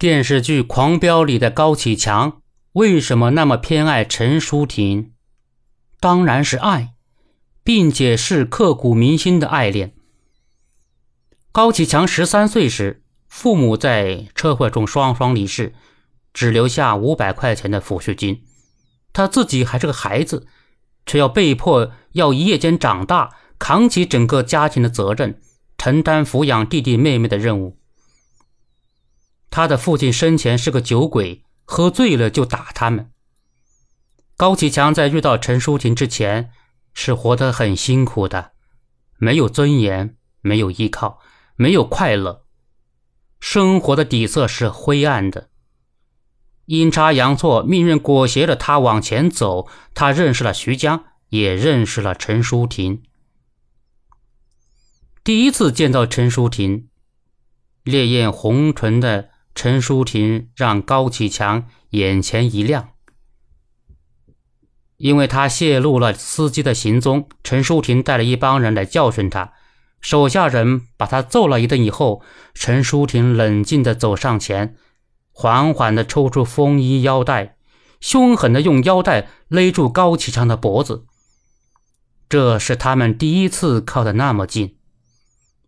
电视剧《狂飙》里的高启强为什么那么偏爱陈淑婷？当然是爱，并且是刻骨铭心的爱恋。高启强十三岁时，父母在车祸中双双离世，只留下五百块钱的抚恤金。他自己还是个孩子，却要被迫要一夜间长大，扛起整个家庭的责任，承担抚养弟弟妹妹的任务。他的父亲生前是个酒鬼，喝醉了就打他们。高启强在遇到陈淑婷之前是活得很辛苦的，没有尊严，没有依靠，没有快乐，生活的底色是灰暗的。阴差阳错，命运裹挟着他往前走。他认识了徐江，也认识了陈淑婷。第一次见到陈淑婷，烈焰红唇的。陈淑婷让高启强眼前一亮，因为他泄露了司机的行踪。陈淑婷带了一帮人来教训他，手下人把他揍了一顿以后，陈淑婷冷静地走上前，缓缓地抽出风衣腰带，凶狠地用腰带勒住高启强的脖子。这是他们第一次靠得那么近，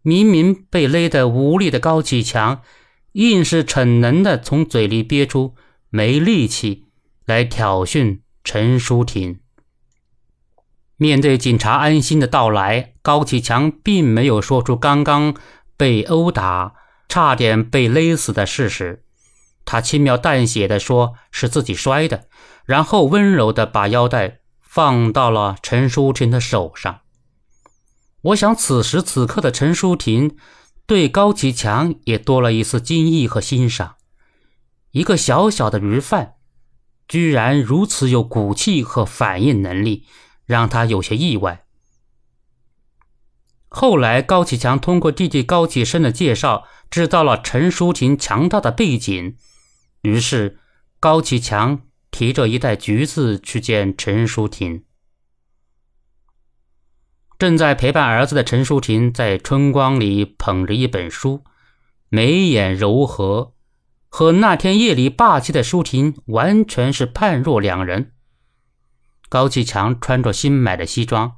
明明被勒得无力的高启强。硬是逞能的从嘴里憋出“没力气”来挑衅陈淑婷。面对警察安心的到来，高启强并没有说出刚刚被殴打、差点被勒死的事实。他轻描淡写的说是自己摔的，然后温柔的把腰带放到了陈淑婷的手上。我想，此时此刻的陈淑婷。对高启强也多了一丝惊异和欣赏。一个小小的鱼贩，居然如此有骨气和反应能力，让他有些意外。后来，高启强通过弟弟高启生的介绍，知道了陈淑婷强大的背景。于是，高启强提着一袋橘子去见陈淑婷。正在陪伴儿子的陈淑婷，在春光里捧着一本书，眉眼柔和，和那天夜里霸气的淑婷完全是判若两人。高启强穿着新买的西装，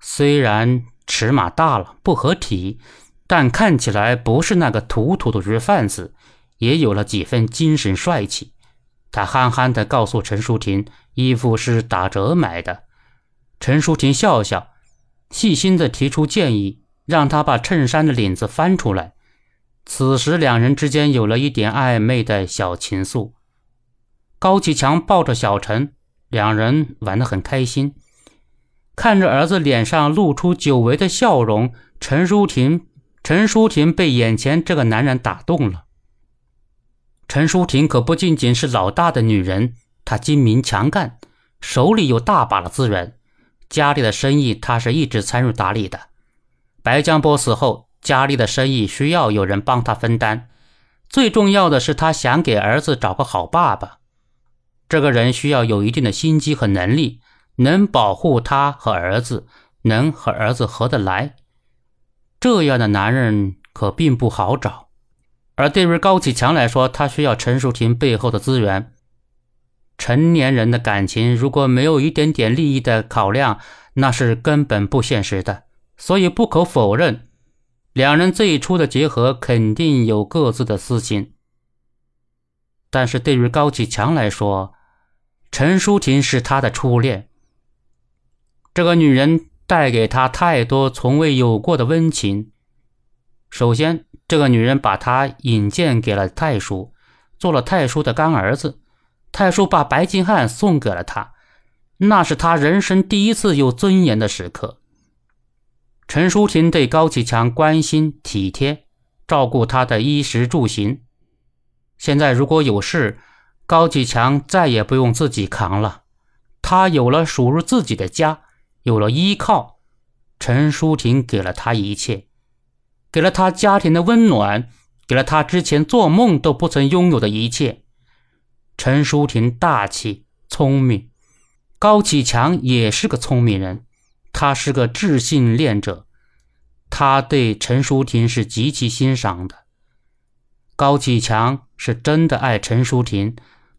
虽然尺码大了不合体，但看起来不是那个土土的鱼贩子，也有了几分精神帅气。他憨憨地告诉陈淑婷，衣服是打折买的。陈淑婷笑笑。细心地提出建议，让他把衬衫的领子翻出来。此时，两人之间有了一点暧昧的小情愫。高启强抱着小陈，两人玩得很开心。看着儿子脸上露出久违的笑容，陈淑婷，陈淑婷被眼前这个男人打动了。陈淑婷可不仅仅是老大的女人，她精明强干，手里有大把的资源。家里的生意，他是一直参与打理的。白江波死后，家里的生意需要有人帮他分担。最重要的是，他想给儿子找个好爸爸。这个人需要有一定的心机和能力，能保护他和儿子，能和儿子合得来。这样的男人可并不好找。而对于高启强来说，他需要陈淑婷背后的资源。成年人的感情如果没有一点点利益的考量，那是根本不现实的。所以不可否认，两人最初的结合肯定有各自的私心。但是对于高启强来说，陈淑婷是他的初恋。这个女人带给他太多从未有过的温情。首先，这个女人把他引荐给了太叔，做了太叔的干儿子。太叔把白金汉送给了他，那是他人生第一次有尊严的时刻。陈淑婷对高启强关心体贴，照顾他的衣食住行。现在如果有事，高启强再也不用自己扛了，他有了属于自己的家，有了依靠。陈淑婷给了他一切，给了他家庭的温暖，给了他之前做梦都不曾拥有的一切。陈淑婷大气聪明，高启强也是个聪明人，他是个智性恋者，他对陈淑婷是极其欣赏的。高启强是真的爱陈淑婷，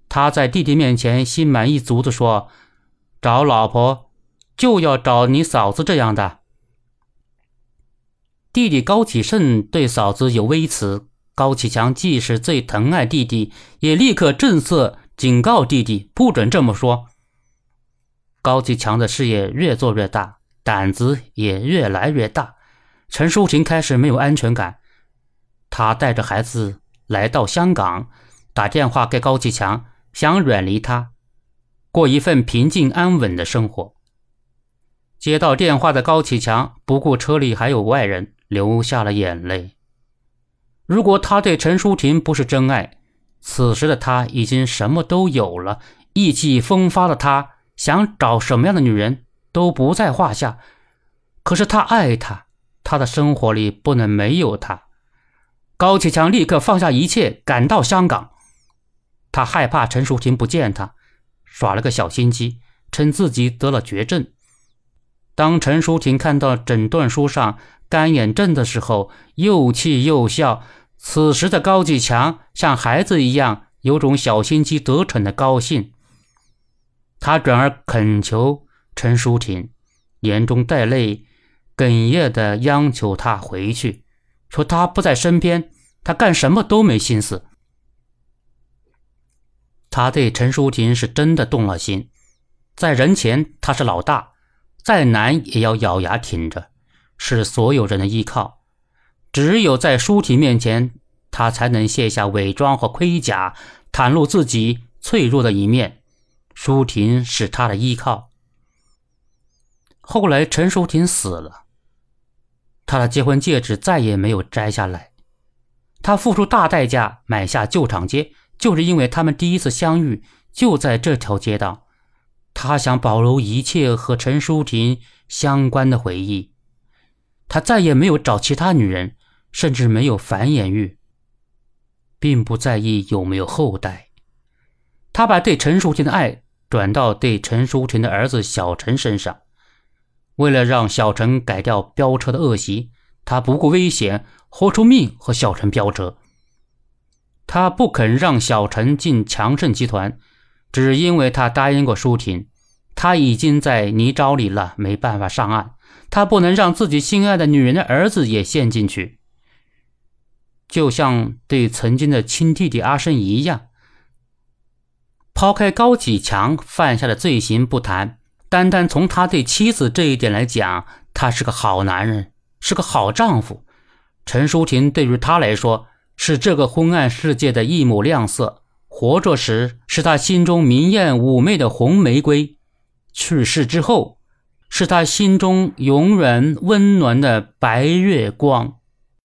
他在弟弟面前心满意足地说：“找老婆就要找你嫂子这样的。”弟弟高启盛对嫂子有微词，高启强既是最疼爱弟弟，也立刻正色警告弟弟不准这么说。高启强的事业越做越大，胆子也越来越大，陈淑婷开始没有安全感，他带着孩子。来到香港，打电话给高启强，想远离他，过一份平静安稳的生活。接到电话的高启强不顾车里还有外人，流下了眼泪。如果他对陈淑婷不是真爱，此时的他已经什么都有了，意气风发的他想找什么样的女人都不在话下。可是他爱她，他的生活里不能没有她。高启强立刻放下一切，赶到香港。他害怕陈淑婷不见他，耍了个小心机，称自己得了绝症。当陈淑婷看到诊断书上干眼症的时候，又气又笑。此时的高启强像孩子一样，有种小心机得逞的高兴。他转而恳求陈淑婷，眼中带泪，哽咽地央求他回去。说他不在身边，他干什么都没心思。他对陈淑婷是真的动了心，在人前他是老大，再难也要咬牙挺着，是所有人的依靠。只有在舒婷面前，他才能卸下伪装和盔甲，袒露自己脆弱的一面。舒婷是他的依靠。后来陈淑婷死了。他的结婚戒指再也没有摘下来，他付出大代价买下旧厂街，就是因为他们第一次相遇就在这条街道。他想保留一切和陈淑婷相关的回忆。他再也没有找其他女人，甚至没有繁衍欲，并不在意有没有后代。他把对陈淑婷的爱转到对陈淑婷的儿子小陈身上。为了让小陈改掉飙车的恶习，他不顾危险，豁出命和小陈飙车。他不肯让小陈进强盛集团，只因为他答应过舒婷，他已经在泥沼里了，没办法上岸。他不能让自己心爱的女人的儿子也陷进去，就像对曾经的亲弟弟阿生一样。抛开高启强犯下的罪行不谈。单单从他对妻子这一点来讲，他是个好男人，是个好丈夫。陈淑婷对于他来说，是这个昏暗世界的一抹亮色。活着时，是他心中明艳妩媚的红玫瑰；去世之后，是他心中永远温暖的白月光。